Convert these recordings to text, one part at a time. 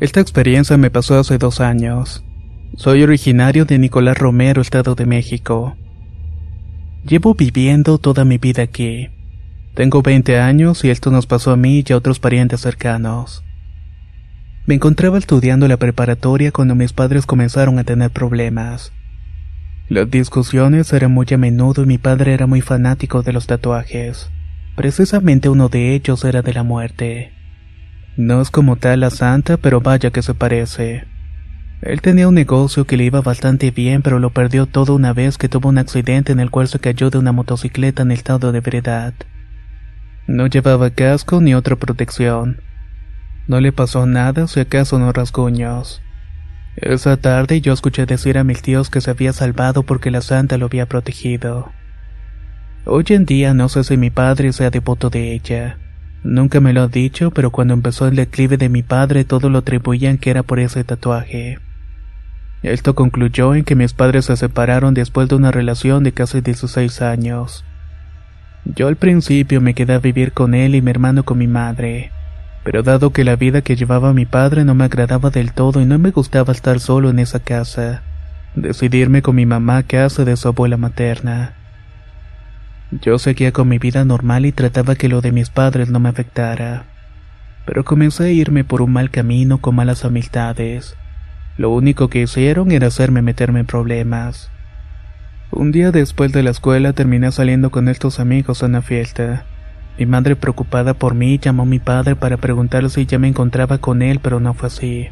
Esta experiencia me pasó hace dos años. Soy originario de Nicolás Romero, Estado de México. Llevo viviendo toda mi vida aquí. Tengo 20 años y esto nos pasó a mí y a otros parientes cercanos. Me encontraba estudiando la preparatoria cuando mis padres comenzaron a tener problemas. Las discusiones eran muy a menudo y mi padre era muy fanático de los tatuajes. Precisamente uno de ellos era de la muerte. No es como tal la santa, pero vaya que se parece. Él tenía un negocio que le iba bastante bien, pero lo perdió todo una vez que tuvo un accidente en el cual se cayó de una motocicleta en estado de veredad. No llevaba casco ni otra protección. No le pasó nada, si acaso no rasguños. Esa tarde yo escuché decir a mis tíos que se había salvado porque la santa lo había protegido. Hoy en día no sé si mi padre sea devoto de ella. Nunca me lo ha dicho, pero cuando empezó el declive de mi padre todo lo atribuían que era por ese tatuaje. Esto concluyó en que mis padres se separaron después de una relación de casi 16 años. Yo al principio me quedé a vivir con él y mi hermano con mi madre, pero dado que la vida que llevaba mi padre no me agradaba del todo y no me gustaba estar solo en esa casa, decidí irme con mi mamá a casa de su abuela materna. Yo seguía con mi vida normal y trataba que lo de mis padres no me afectara. Pero comencé a irme por un mal camino con malas amistades. Lo único que hicieron era hacerme meterme en problemas. Un día después de la escuela terminé saliendo con estos amigos a una fiesta. Mi madre preocupada por mí llamó a mi padre para preguntarle si ya me encontraba con él, pero no fue así.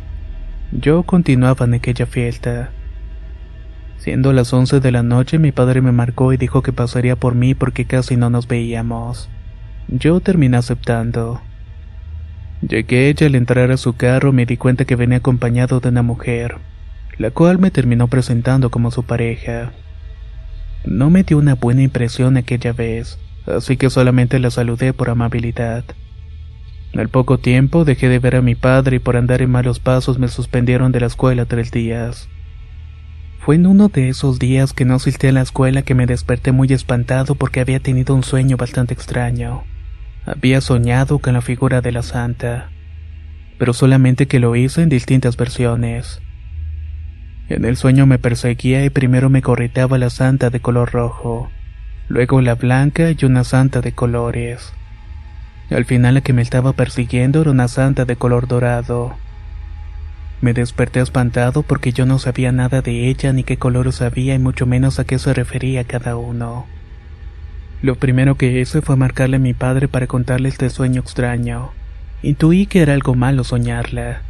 Yo continuaba en aquella fiesta. Siendo las 11 de la noche, mi padre me marcó y dijo que pasaría por mí porque casi no nos veíamos. Yo terminé aceptando. Llegué y al entrar a su carro me di cuenta que venía acompañado de una mujer, la cual me terminó presentando como su pareja. No me dio una buena impresión aquella vez, así que solamente la saludé por amabilidad. Al poco tiempo dejé de ver a mi padre y por andar en malos pasos me suspendieron de la escuela tres días. Fue en uno de esos días que no asistí a la escuela que me desperté muy espantado porque había tenido un sueño bastante extraño. Había soñado con la figura de la santa, pero solamente que lo hice en distintas versiones. En el sueño me perseguía y primero me correteaba la santa de color rojo, luego la blanca y una santa de colores. Al final la que me estaba persiguiendo era una santa de color dorado. Me desperté espantado porque yo no sabía nada de ella ni qué colores había y mucho menos a qué se refería cada uno. Lo primero que hice fue marcarle a mi padre para contarle este sueño extraño. Intuí que era algo malo soñarla.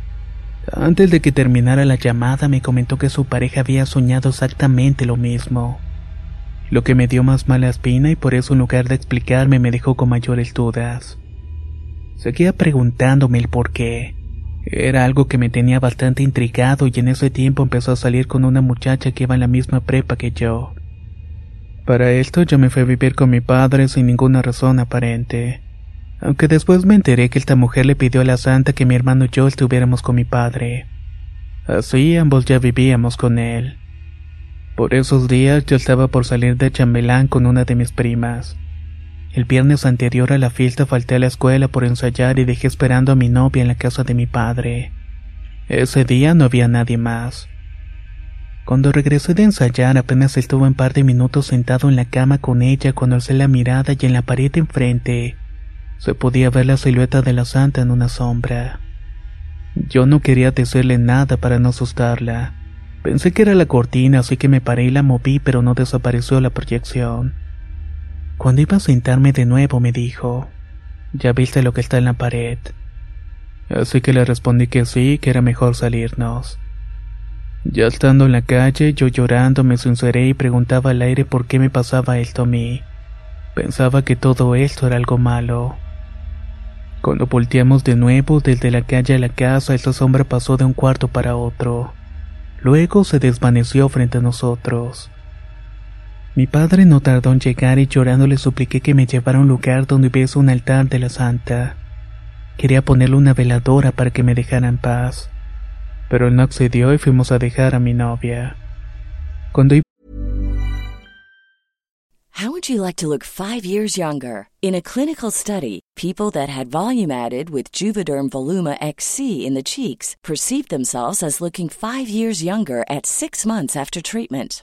Antes de que terminara la llamada me comentó que su pareja había soñado exactamente lo mismo. Lo que me dio más mala espina y por eso en lugar de explicarme me dejó con mayores dudas. Seguía preguntándome el por qué. Era algo que me tenía bastante intrigado y en ese tiempo empezó a salir con una muchacha que iba en la misma prepa que yo. Para esto yo me fui a vivir con mi padre sin ninguna razón aparente. Aunque después me enteré que esta mujer le pidió a la santa que mi hermano y yo estuviéramos con mi padre. Así ambos ya vivíamos con él. Por esos días yo estaba por salir de chambelán con una de mis primas. El viernes anterior a la fiesta falté a la escuela por ensayar y dejé esperando a mi novia en la casa de mi padre. Ese día no había nadie más. Cuando regresé de ensayar apenas estuve un par de minutos sentado en la cama con ella cuando alcé la mirada y en la pared enfrente se podía ver la silueta de la santa en una sombra. Yo no quería decirle nada para no asustarla. Pensé que era la cortina, así que me paré y la moví, pero no desapareció la proyección. Cuando iba a sentarme de nuevo me dijo, ¿ya viste lo que está en la pared? Así que le respondí que sí, que era mejor salirnos. Ya estando en la calle, yo llorando me sinceré y preguntaba al aire por qué me pasaba esto a mí. Pensaba que todo esto era algo malo. Cuando volteamos de nuevo desde la calle a la casa, esa sombra pasó de un cuarto para otro. Luego se desvaneció frente a nosotros. Mi padre no tardó en llegar y llorando le supliqué que me llevara a un lugar donde hubiese un altar de la santa. Quería ponerle una veladora para que me dejara en paz pero él no accedió y fuimos a dejar a mi novia. Cuando How would you like to look five years younger? In a clinical study, people that had volume added with Juvederm Voluma XC in the cheeks perceived themselves as looking five years younger at six months after treatment.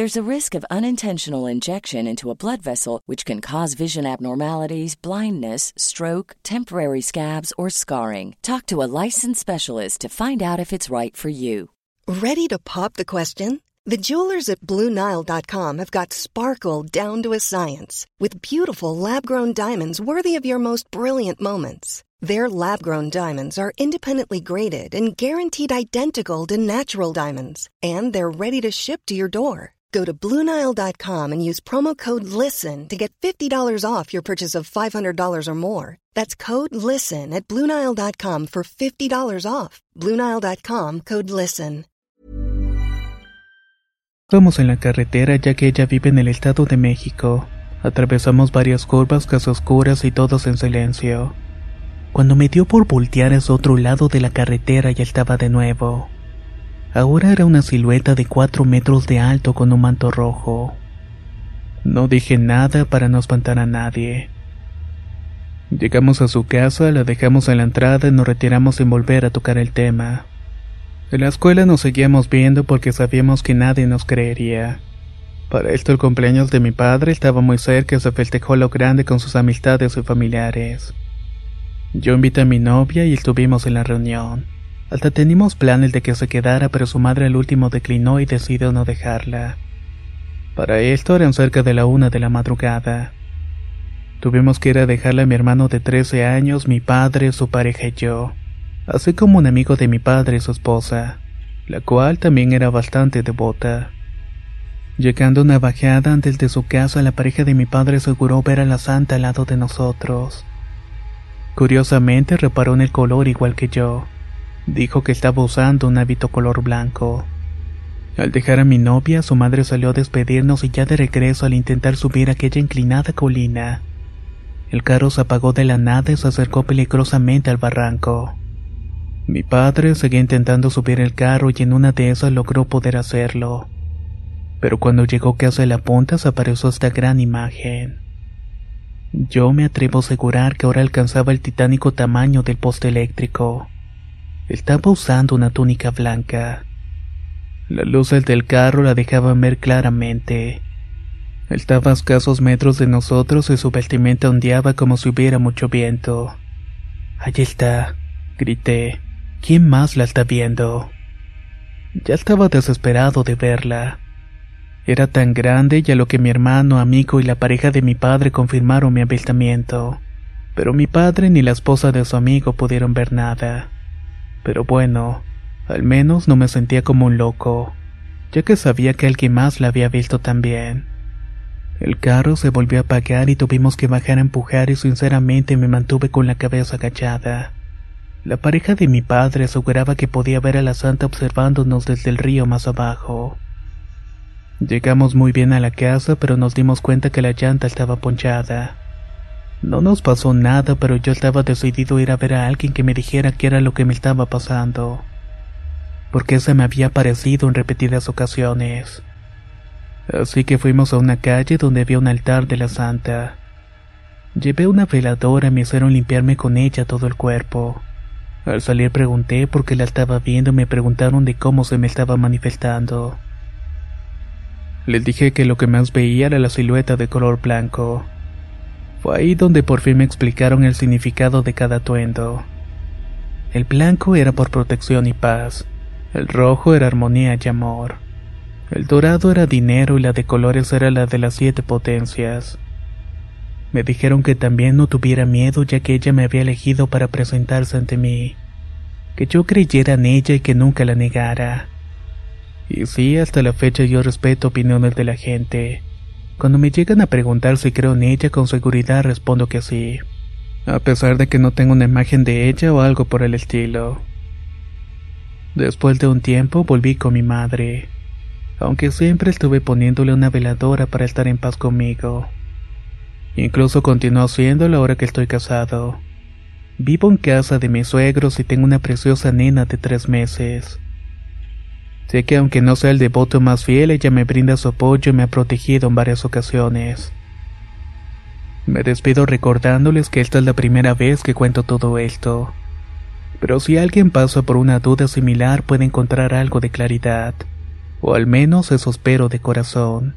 There's a risk of unintentional injection into a blood vessel, which can cause vision abnormalities, blindness, stroke, temporary scabs, or scarring. Talk to a licensed specialist to find out if it's right for you. Ready to pop the question? The jewelers at BlueNile.com have got sparkle down to a science with beautiful lab grown diamonds worthy of your most brilliant moments. Their lab grown diamonds are independently graded and guaranteed identical to natural diamonds, and they're ready to ship to your door. Go to Bluenile.com and use promo code LISTEN to get $50 off your purchase of $500 or more. That's code LISTEN at Bluenile.com for $50 off. Bluenile.com code LISTEN. Vamos en la carretera ya que ella vive en el Estado de México. Atravesamos varias curvas, casas oscuras y todos en silencio. Cuando me dio por voltear hacia otro lado de la carretera ya estaba de nuevo. Ahora era una silueta de cuatro metros de alto con un manto rojo. No dije nada para no espantar a nadie. Llegamos a su casa, la dejamos en la entrada y nos retiramos sin volver a tocar el tema. En la escuela nos seguíamos viendo porque sabíamos que nadie nos creería. Para esto el cumpleaños de mi padre estaba muy cerca y se festejó lo grande con sus amistades y familiares. Yo invité a mi novia y estuvimos en la reunión. Hasta teníamos planes de que se quedara, pero su madre al último declinó y decidió no dejarla. Para esto eran cerca de la una de la madrugada. Tuvimos que ir a dejarle a mi hermano de 13 años, mi padre, su pareja y yo, así como un amigo de mi padre y su esposa, la cual también era bastante devota. Llegando a una bajada antes de su casa, la pareja de mi padre aseguró ver a la santa al lado de nosotros. Curiosamente reparó en el color igual que yo. Dijo que estaba usando un hábito color blanco. Al dejar a mi novia, su madre salió a despedirnos y ya de regreso al intentar subir aquella inclinada colina. El carro se apagó de la nada y se acercó peligrosamente al barranco. Mi padre seguía intentando subir el carro y en una de esas logró poder hacerlo. Pero cuando llegó casi a la punta apareció esta gran imagen. Yo me atrevo a asegurar que ahora alcanzaba el titánico tamaño del poste eléctrico. Estaba usando una túnica blanca. Las luces del carro la dejaban ver claramente. Estaba a escasos metros de nosotros y su vestimenta ondeaba como si hubiera mucho viento. Allí está, grité. ¿Quién más la está viendo? Ya estaba desesperado de verla. Era tan grande y a lo que mi hermano, amigo y la pareja de mi padre confirmaron mi avistamiento. Pero mi padre ni la esposa de su amigo pudieron ver nada. Pero bueno, al menos no me sentía como un loco, ya que sabía que alguien más la había visto también. El carro se volvió a apagar y tuvimos que bajar a empujar y sinceramente me mantuve con la cabeza agachada. La pareja de mi padre aseguraba que podía ver a la santa observándonos desde el río más abajo. Llegamos muy bien a la casa, pero nos dimos cuenta que la llanta estaba ponchada. No nos pasó nada, pero yo estaba decidido a ir a ver a alguien que me dijera qué era lo que me estaba pasando. Porque se me había aparecido en repetidas ocasiones. Así que fuimos a una calle donde había un altar de la santa. Llevé una veladora y me hicieron limpiarme con ella todo el cuerpo. Al salir pregunté por qué la estaba viendo y me preguntaron de cómo se me estaba manifestando. Les dije que lo que más veía era la silueta de color blanco. Fue ahí donde por fin me explicaron el significado de cada atuendo. El blanco era por protección y paz, el rojo era armonía y amor, el dorado era dinero y la de colores era la de las siete potencias. Me dijeron que también no tuviera miedo ya que ella me había elegido para presentarse ante mí, que yo creyera en ella y que nunca la negara. Y sí, hasta la fecha yo respeto opiniones de la gente. Cuando me llegan a preguntar si creo en ella, con seguridad respondo que sí, a pesar de que no tengo una imagen de ella o algo por el estilo. Después de un tiempo volví con mi madre, aunque siempre estuve poniéndole una veladora para estar en paz conmigo. Incluso continúo haciéndolo ahora que estoy casado. Vivo en casa de mis suegros y tengo una preciosa nena de tres meses. Sé que aunque no sea el devoto más fiel, ella me brinda su apoyo y me ha protegido en varias ocasiones. Me despido recordándoles que esta es la primera vez que cuento todo esto. Pero si alguien pasa por una duda similar puede encontrar algo de claridad, o al menos eso espero de corazón.